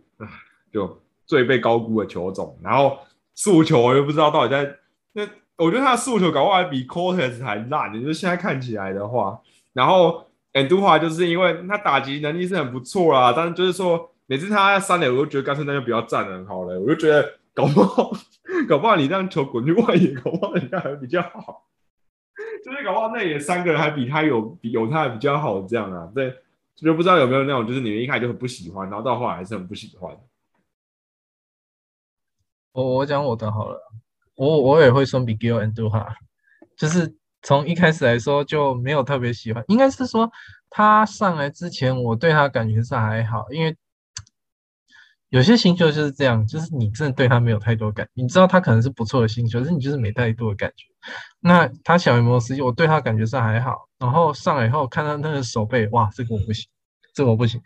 就最被高估的球种，然后速球我又不知道到底在那。我觉得他的速球搞不好还比 Cortez 还烂，就是现在看起来的话。然后 Andujar 就是因为他打击能力是很不错啦，但是就是说每次他三垒，我都觉得干脆那就不要站了，好了。我就觉得搞不好，<laughs> 搞不好你让球滚去外野，搞不好人家还比较好。<laughs> 就是搞不好内野三个人还比他有比有他比较好这样啊？对，就不知道有没有那种就是你们一开始就很不喜欢，然后到后来还是很不喜欢。我我讲我的好了。我我也会说比 Gill and Do 哈，就是从一开始来说就没有特别喜欢，应该是说他上来之前我对他感觉是还好，因为有些星球就是这样，就是你真的对他没有太多感，你知道他可能是不错的星球，但是你就是没太多的感觉。那他小摩斯，我对他感觉是还好，然后上来以后看到那个手背，哇，这个我不行，这个我不行，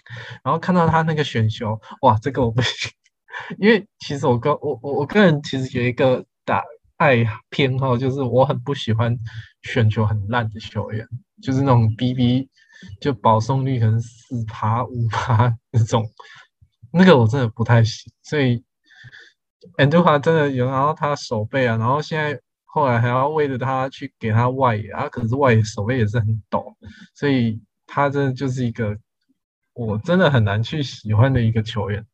然后看到他那个选球，哇，这个我不行，<laughs> 因为其实我个我我我个人其实有一个。打爱偏好就是我很不喜欢选球很烂的球员，就是那种 BB 就保送率可能四趴五趴 <laughs> 那种，那个我真的不太行。所以 Andujar 真的有，然后他手背啊，然后现在后来还要为了他去给他外野啊，可是外野手背也是很抖，所以他真的就是一个我真的很难去喜欢的一个球员。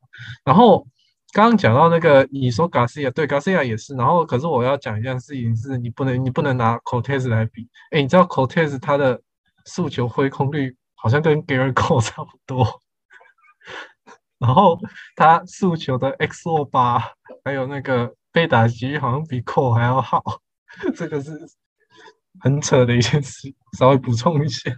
然后。刚刚讲到那个，你说 Garcia 对 Garcia 也是，然后可是我要讲一件事情是，你不能你不能拿 Cortez 来比。哎，你知道 Cortez 他的速球挥空率好像跟 Gary Cole 差不多，然后他诉求的 XO 八还有那个被打击好像比 Cole 还要好，<laughs> 这个是很扯的一件事，稍微补充一下。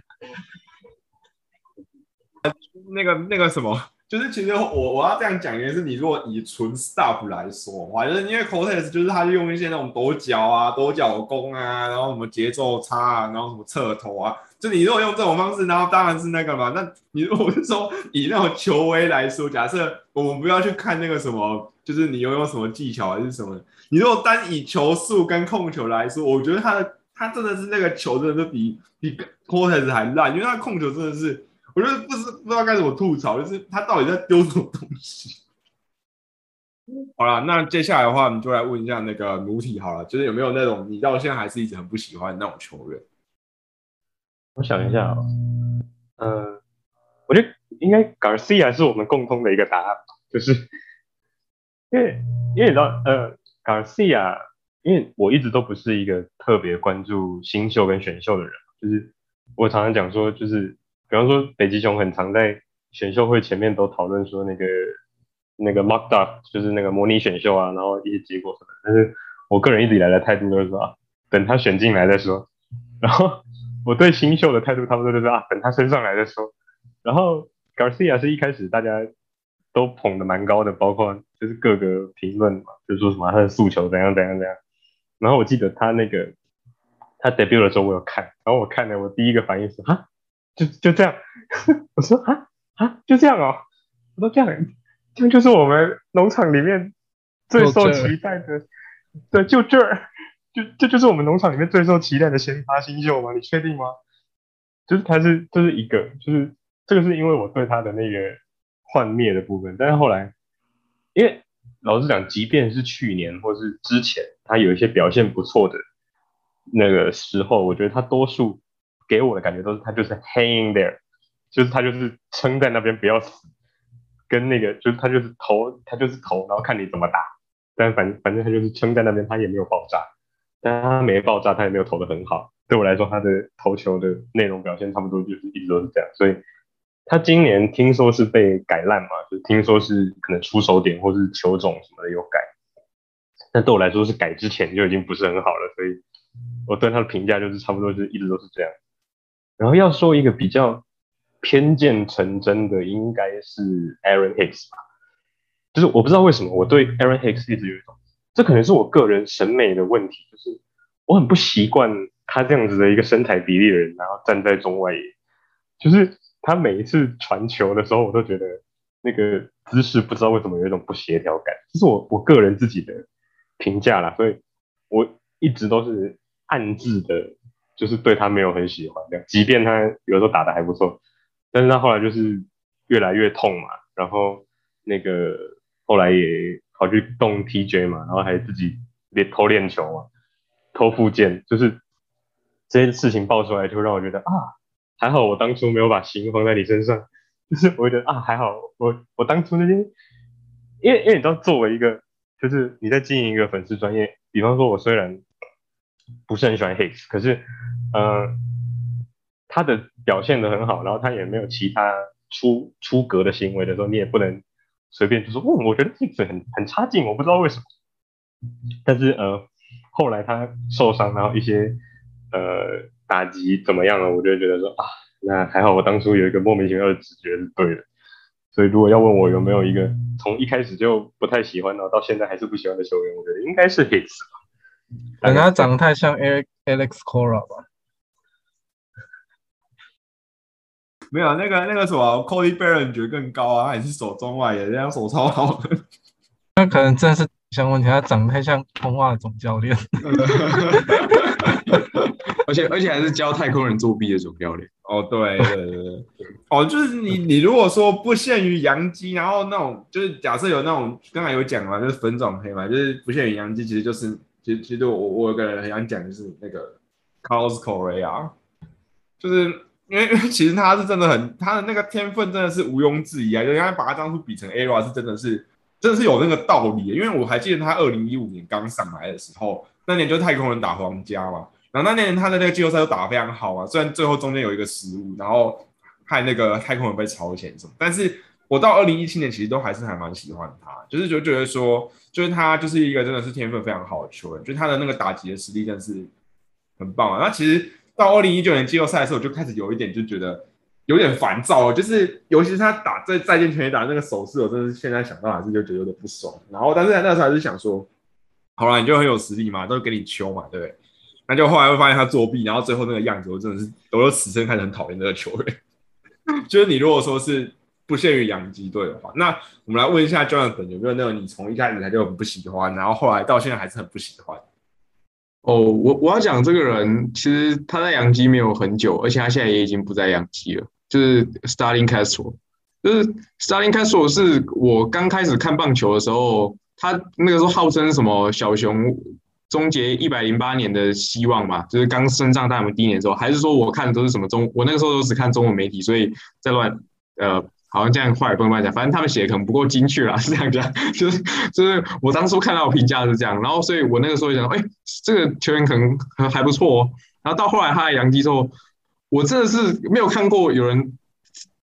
那个那个什么。就是其实我我要这样讲，也是你如果以纯 stuff 来说的话，就是因为 Cortez 就是他用一些那种抖脚啊、抖脚功啊，然后什么节奏差啊，然后什么侧头啊，就你如果用这种方式，然后当然是那个嘛。那你如果是说以那种球威来说，假设我们不要去看那个什么就是你拥有什么技巧还是什么？你如果单以球速跟控球来说，我觉得他的他真的是那个球真的是比比 Cortez 还烂，因为他控球真的是，我觉得不是不知道该怎么吐槽，就是他到底在丢什么东西。好了，那接下来的话，我们就来问一下那个母体好了，就是有没有那种你到现在还是一直很不喜欢那种球员？我想一下啊、呃，我觉得应该 Garcia 是我们共通的一个答案吧，就是因为因为你知道，呃，Garcia，因为我一直都不是一个特别关注新秀跟选秀的人，就是我常常讲说，就是比方说北极熊很常在选秀会前面都讨论说那个那个 mock up，就是那个模拟选秀啊，然后一些结果什么，但是我个人一直以来的态度都是说啊，等他选进来再说，<laughs> 然后。我对新秀的态度差不多就是啊，等他升上来再说。然后 Garcia 是一开始大家都捧的蛮高的，包括就是各个评论嘛，就说什么他的诉求怎样怎样怎样。然后我记得他那个他 debut 的时候我有看，然后我看了，我第一个反应是啊，就就这样。<laughs> 我说啊啊，就这样哦。我说这样，这样就是我们农场里面最受期待的，对，就这儿。就这就是我们农场里面最受期待的先发新秀吗？你确定吗？就是他是这、就是一个，就是这个是因为我对他的那个幻灭的部分，但是后来，因为老实讲，即便是去年或是之前，他有一些表现不错的那个时候，我觉得他多数给我的感觉都是他就是 hanging there，就是他就是撑在那边不要死，跟那个就是他就是投他就是投，然后看你怎么打，但反反正他就是撑在那边，他也没有爆炸。但他没爆炸，他也没有投的很好。对我来说，他的投球的内容表现差不多就是一直都是这样。所以他今年听说是被改烂嘛，就听说是可能出手点或是球种什么的有改。但对我来说是改之前就已经不是很好了，所以我对他的评价就是差不多就一直都是这样。然后要说一个比较偏见成真的，应该是 Aaron Hicks 吧。就是我不知道为什么我对 Aaron Hicks 一直有一种。这可能是我个人审美的问题，就是我很不习惯他这样子的一个身材比例的人，然后站在中外，就是他每一次传球的时候，我都觉得那个姿势不知道为什么有一种不协调感，这是我我个人自己的评价啦，所以我一直都是暗自的，就是对他没有很喜欢这样，即便他有时候打的还不错，但是他后来就是越来越痛嘛，然后那个后来也。跑去动 TJ 嘛，然后还自己练偷练球嘛，偷附件，就是这些事情爆出来，就让我觉得啊，还好我当初没有把心放在你身上，就是我觉得啊，还好我我当初那些，因为因为你知道，作为一个就是你在经营一个粉丝专业，比方说我虽然不是很喜欢 Hicks，可是嗯，他的表现的很好，然后他也没有其他出出格的行为的时候，你也不能。随便就说，哦，我觉得这个很很差劲，我不知道为什么。但是呃，后来他受伤，然后一些呃打击怎么样了，我就觉得说啊，那还好，我当初有一个莫名其妙的直觉是对的。所以如果要问我有没有一个从一开始就不太喜欢，然后到现在还是不喜欢的球员，我觉得应该是 Hits 吧。可能他长得太像 Alex Alex Cora 吧。<laughs> 没有那个那个什么 Cody Barron 觉得更高啊，他也是手中外野，人家手超好的。那可能真的是想问题，他长得太像通话总教练，<laughs> 而且而且还是教太空人作弊的总教练。哦，对对对对，哦，就是你你如果说不限于洋基，然后那种就是假设有那种刚才有讲嘛，就是粉种黑嘛，就是不限于洋基，其实就是其实其实我我有个人很想讲就是那个 Carlos Correa，就是。因为其实他是真的很，他的那个天分真的是毋庸置疑啊！就应该把他当初比成 ERA 是真的是，真的是有那个道理。因为我还记得他二零一五年刚上来的时候，那年就太空人打皇家嘛，然后那年他的那个季后赛都打得非常好啊，虽然最后中间有一个失误，然后害那个太空人被超前什么，但是我到二零一七年其实都还是还蛮喜欢他，就是就觉得说，就是他就是一个真的是天分非常好的球员，就他的那个打击的实力真的是很棒啊。那其实。到二零一九年季后赛的时候，我就开始有一点就觉得有点烦躁，就是尤其是他打在再见全垒打那个手势，我真的是现在想到还是就觉得有点不爽。然后，但是那时候还是想说，好了，你就很有实力嘛，都给你球嘛，对不对？那就后来会发现他作弊，然后最后那个样子，我真的是，我就此生开始很讨厌这个球员。<laughs> 就是你如果说是不限于洋基队的话，那我们来问一下 Jonathan 有没有那种你从一开始他就很不喜欢，然后后来到现在还是很不喜欢？哦，我我要讲这个人，其实他在洋基没有很久，而且他现在也已经不在洋基了，就是 Starling Castro，就是 Starling Castro 是我刚开始看棒球的时候，他那个时候号称什么小熊终结一百零八年的希望嘛，就是刚升上大联盟第一年的时候，还是说我看的都是什么中，我那个时候都只看中文媒体，所以在乱呃。好像这样话也不能乱讲，反正他们写的可能不够精确啦，<laughs> 是这样讲。就是就是我当初看到评价是这样，然后所以我那个时候想，哎，这个球员可能还还不错哦。然后到后来他来洋基之后，我真的是没有看过有人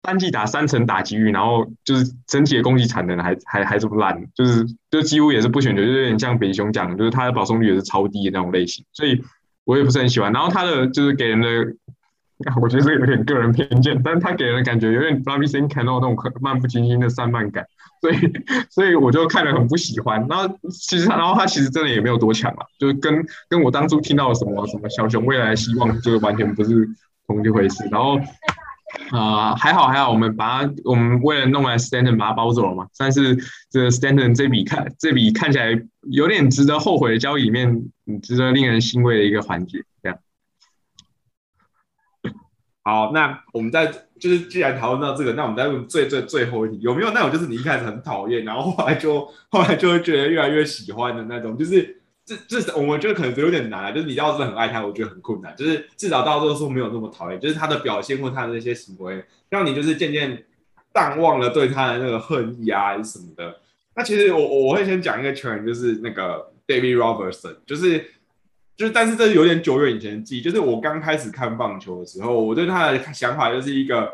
单季打三成打击率，然后就是整体的攻击产能还还还这么烂，就是就几乎也是不选择，就有点像北雄讲，就是他的保送率也是超低的那种类型，所以我也不是很喜欢。然后他的就是给人的。我觉得这有点个人偏见，但是他给人的感觉有点 Robinson Cano 那种漫不经心的散漫感，所以所以我就看了很不喜欢。然后其实他，然后他其实真的也没有多强啊，就是跟跟我当初听到什么什么小熊未来希望，就是完全不是同一回事。然后啊，还好还好，我们把他我们为了弄来 Stanton 把他包走了嘛，但是这 Stanton 这笔看这笔看起来有点值得后悔的交易里面，值得令人欣慰的一个环节，这样。好，那我们在就是既然讨论到这个，那我们再问最最最后一题，有没有那种就是你一开始很讨厌，然后后来就后来就会觉得越来越喜欢的那种？就是这这，我们觉得可能有点难，就是你要是很爱他，我觉得很困难。就是至少到这个时候没有那么讨厌，就是他的表现或他的那些行为，让你就是渐渐淡忘了对他的那个恨意啊，什么的。那其实我我会先讲一个球员，就是那个 David Robertson，就是。就是，但是这是有点久远以前的记忆。就是我刚开始看棒球的时候，我对他的想法就是一个，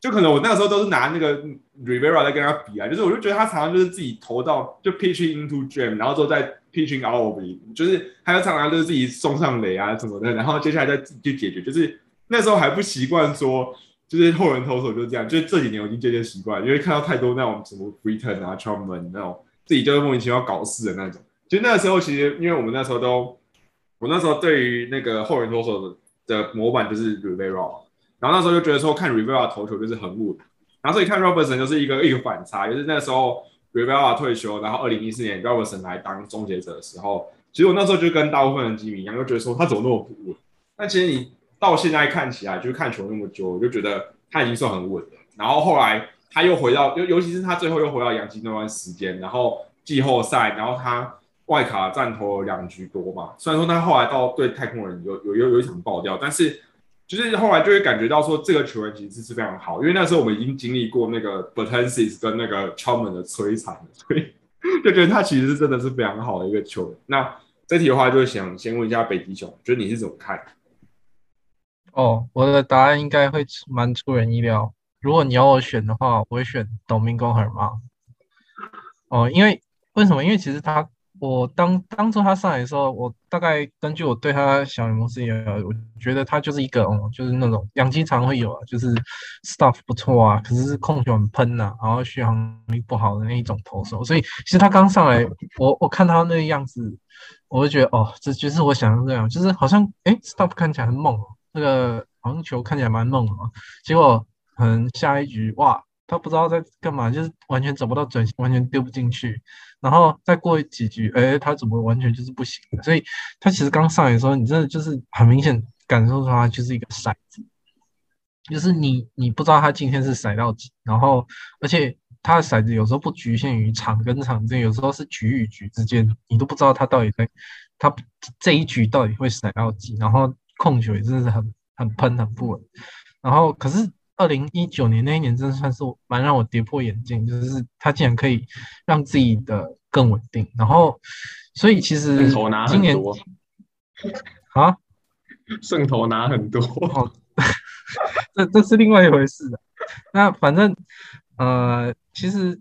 就可能我那个时候都是拿那个 Rivera 在跟他比啊。就是我就觉得他常常就是自己投到就 pitching into jam，然后之后再 pitching out of，就是他常常就是自己送上垒啊什么的，然后接下来再自己去解决。就是那时候还不习惯说，就是后人投手就这样。就是这几年我已经渐渐习惯，因为看到太多那种什么 Britain 啊、Truman 那种自己就是莫名其妙搞事的那种。就那个时候其实，因为我们那时候都。我那时候对于那个后援投手的模板就是 Rivera，然后那时候就觉得说看 Rivera 投球就是很稳，然后所以看 Robertson 就是一个一个反差，就是那时候 Rivera 退休，然后二零一四年 Robertson 来当终结者的时候，其实我那时候就跟大部分人基民一样，就觉得说他怎么那么不稳？但其实你到现在看起来，就是看球那么久，我就觉得他已经算很稳了。然后后来他又回到，尤尤其是他最后又回到洋基那段时间，然后季后赛，然后他。外卡战投了两局多嘛，虽然说他后来到对太空人有有有有一场爆掉，但是就是后来就会感觉到说这个球员其实是非常好，因为那时候我们已经经历过那个 b a t e n s i s 跟那个 Chapman 的摧残，所以 <laughs> 就觉得他其实是真的是非常好的一个球员。那这题的话，就想先问一下北极熊，觉得你是怎么看？哦，我的答案应该会蛮出人意料。如果你要我选的话，我会选 Domingo Herman。哦，因为为什么？因为其实他。我当当初他上来的时候，我大概根据我对他小联盟视野，我觉得他就是一个，哦，就是那种养鸡场会有啊，就是 stuff 不错啊，可是控球很喷呐，然后续航力不好的那一种投手。所以其实他刚上来，我我看他那个样子，我就觉得哦，这就是我想象这样，就是好像哎，stuff 看起来很猛，那个好像球看起来蛮猛的，结果可能下一局哇。他不知道在干嘛，就是完全找不到准，完全丢不进去。然后再过几局，哎，他怎么完全就是不行？所以他其实刚上来的时候，你真的就是很明显感受出他就是一个骰子，就是你你不知道他今天是骰到几。然后而且他的骰子有时候不局限于场跟场之间，有时候是局与局之间，你都不知道他到底在他这一局到底会骰到几。然后控球也真的是很很喷很不稳。然后可是。二零一九年那一年，真的算是蛮让我跌破眼镜，就是他竟然可以让自己的更稳定。然后，所以其实今年 <laughs> 啊，胜投拿很多，<laughs> 这这是另外一回事的。那反正呃，其实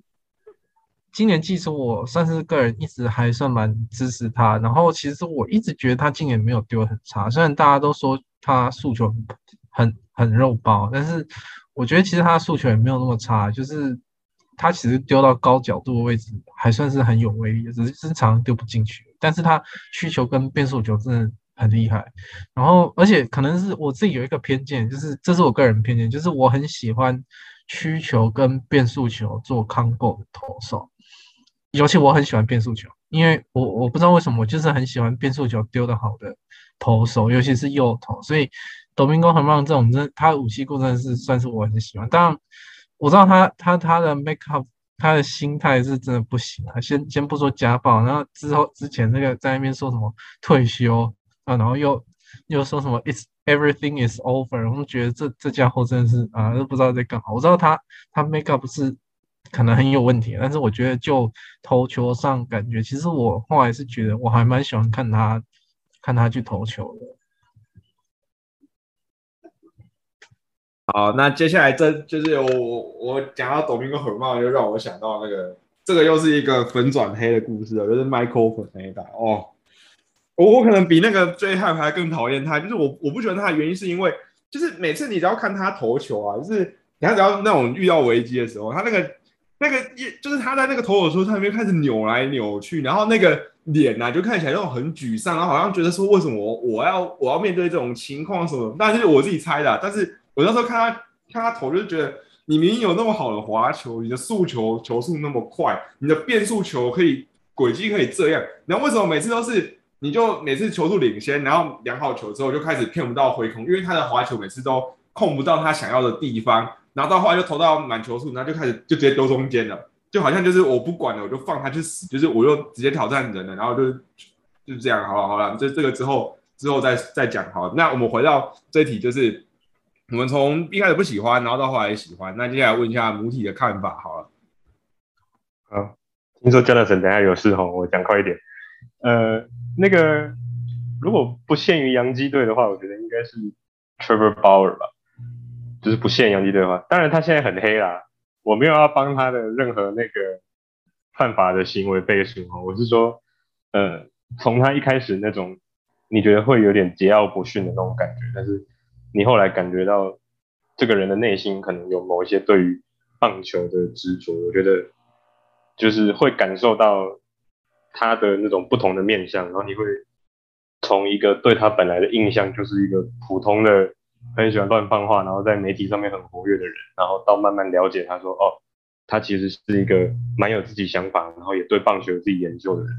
今年其实我算是个人一直还算蛮支持他。然后其实我一直觉得他今年没有丢很差，虽然大家都说他诉求很。很很肉包，但是我觉得其实他的诉求也没有那么差，就是他其实丢到高角度的位置还算是很有威力，只是经常丢不进去。但是他需求跟变速球真的很厉害，然后而且可能是我自己有一个偏见，就是这是我个人偏见，就是我很喜欢曲球跟变速球做 combo 的投手。尤其我很喜欢变速球，因为我我不知道为什么，我就是很喜欢变速球丢的好的投手，尤其是右投。所以董明光很棒，这种真他的武器库真的是算是我很喜欢。当然我知道他他他的 make up，他的心态是真的不行啊。先先不说家暴，然后之后之前那个在那边说什么退休啊，然后又又说什么 it's everything is over，我们觉得这这家伙真的是啊都不知道在干嘛。我知道他他 make up 是。可能很有问题，但是我觉得就投球上感觉，其实我后来是觉得我还蛮喜欢看他看他去投球的。好，那接下来这就是我我讲到董明跟很茂，就让我想到那个这个又是一个粉转黑的故事哦，就是 Michael 粉黑打哦。我我可能比那个追汉还更讨厌他，就是我我不喜欢他的原因是因为，就是每次你只要看他投球啊，就是你看只要那种遇到危机的时候，他那个。那个一就是他在那个投手说他那边开始扭来扭去，然后那个脸呐就看起来那种很沮丧，然后好像觉得说为什么我要我要面对这种情况什么？但是我自己猜的，但是我那时候看他看他投，就是觉得你明明有那么好的滑球，你的速球球速那么快，你的变速球可以轨迹可以这样，然后为什么每次都是你就每次球速领先，然后量好球之后就开始骗不到挥空，因为他的滑球每次都控不到他想要的地方。然后到后来就投到满球速，然后就开始就直接丢中间了，就好像就是我不管了，我就放他去死，就是我又直接挑战人了，然后就就这样，好了好了，这这个之后之后再再讲好。那我们回到这题，就是我们从一开始不喜欢，然后到后来喜欢，那接下来问一下母体的看法好了。好，听说 Jonathan 等下有事哈，我讲快一点。呃，那个如果不限于洋基队的话，我觉得应该是 Trevor Bauer 吧。就是不限洋基队的话，当然他现在很黑啦，我没有要帮他的任何那个犯法的行为背书哦，我是说，呃，从他一开始那种你觉得会有点桀骜不驯的那种感觉，但是你后来感觉到这个人的内心可能有某一些对于棒球的执着，我觉得就是会感受到他的那种不同的面相，然后你会从一个对他本来的印象就是一个普通的。很喜欢乱放话，然后在媒体上面很活跃的人，然后到慢慢了解他说，哦，他其实是一个蛮有自己想法，然后也对棒球有自己研究的人，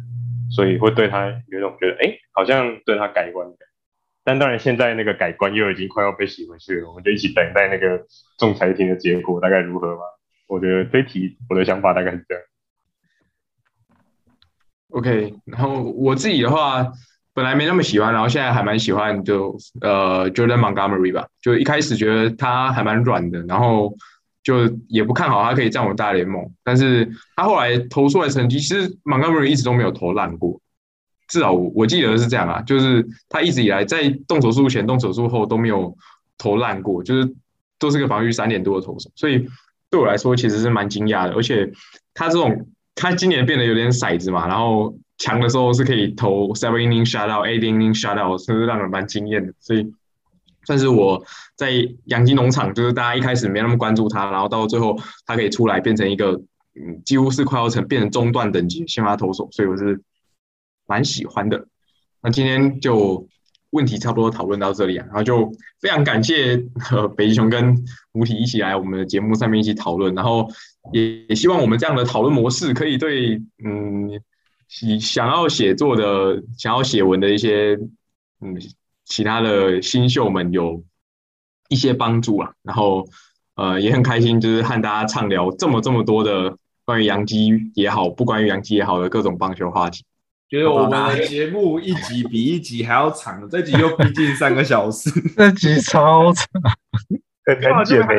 所以会对他有一种觉得，哎，好像对他改观。但当然现在那个改观又已经快要被洗回去了，我们就一起等待那个仲裁庭的结果大概如何吧。我觉得这题我的想法大概是这样。OK，然后我自己的话。本来没那么喜欢，然后现在还蛮喜欢，就呃，Jordan Montgomery 吧。就一开始觉得他还蛮软的，然后就也不看好他可以站稳大联盟。但是他后来投出来成绩，其实 Montgomery 一直都没有投烂过，至少我我记得是这样啊。就是他一直以来在动手术前、动手术后都没有投烂过，就是都是个防御三点多的投手。所以对我来说其实是蛮惊讶的。而且他这种他今年变得有点骰子嘛，然后。强的时候是可以投 seven inning shutout，eight inning shutout，是不是让人蛮惊艳的？所以算是我在养鸡农场，就是大家一开始没那么关注他，然后到最后他可以出来变成一个，嗯，几乎是快要成变成中段等级先发投手，所以我是蛮喜欢的。那今天就问题差不多讨论到这里啊，然后就非常感谢北极熊跟母体一起来我们的节目上面一起讨论，然后也也希望我们这样的讨论模式可以对，嗯。想想要写作的、想要写文的一些嗯其他的新秀们有一些帮助啊，然后呃也很开心，就是和大家畅聊这么这么多的关于杨基也好，不关于杨基也好的各种棒球话题。觉得我们的节目一集比一集还要长，这集又逼近三个小时，<laughs> 这集超长，很难解没。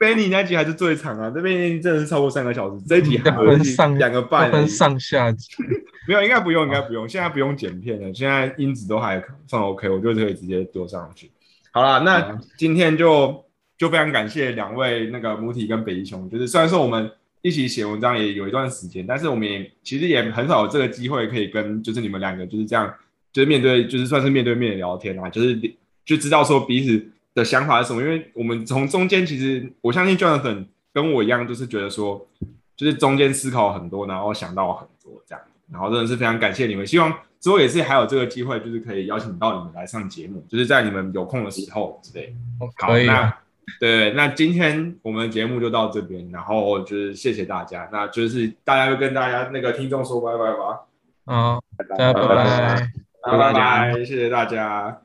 Benny 那集还是最长啊，这边真的是超过三个小时。这一集还分上两个半，分上下集。<laughs> 没有，应该不用，应该不用。现在不用剪片了，现在音质都还算 OK，我就可以直接丢上去。好了，那今天就就非常感谢两位那个母体跟北极熊，就是虽然说我们一起写文章也有一段时间，但是我们也其实也很少有这个机会可以跟就是你们两个就是这样，就是面对就是算是面对面聊天啊，就是就知道说彼此。的想法是什么？因为我们从中间，其实我相信 Jonathan 跟我一样，就是觉得说，就是中间思考很多，然后想到很多这样，然后真的是非常感谢你们。希望之后也是还有这个机会，就是可以邀请到你们来上节目，就是在你们有空的时候之类。好，那 <laughs> 对，那今天我们节目就到这边，然后就是谢谢大家，那就是大家就跟大家那个听众说拜拜吧，嗯，拜拜。拜拜，谢谢大家。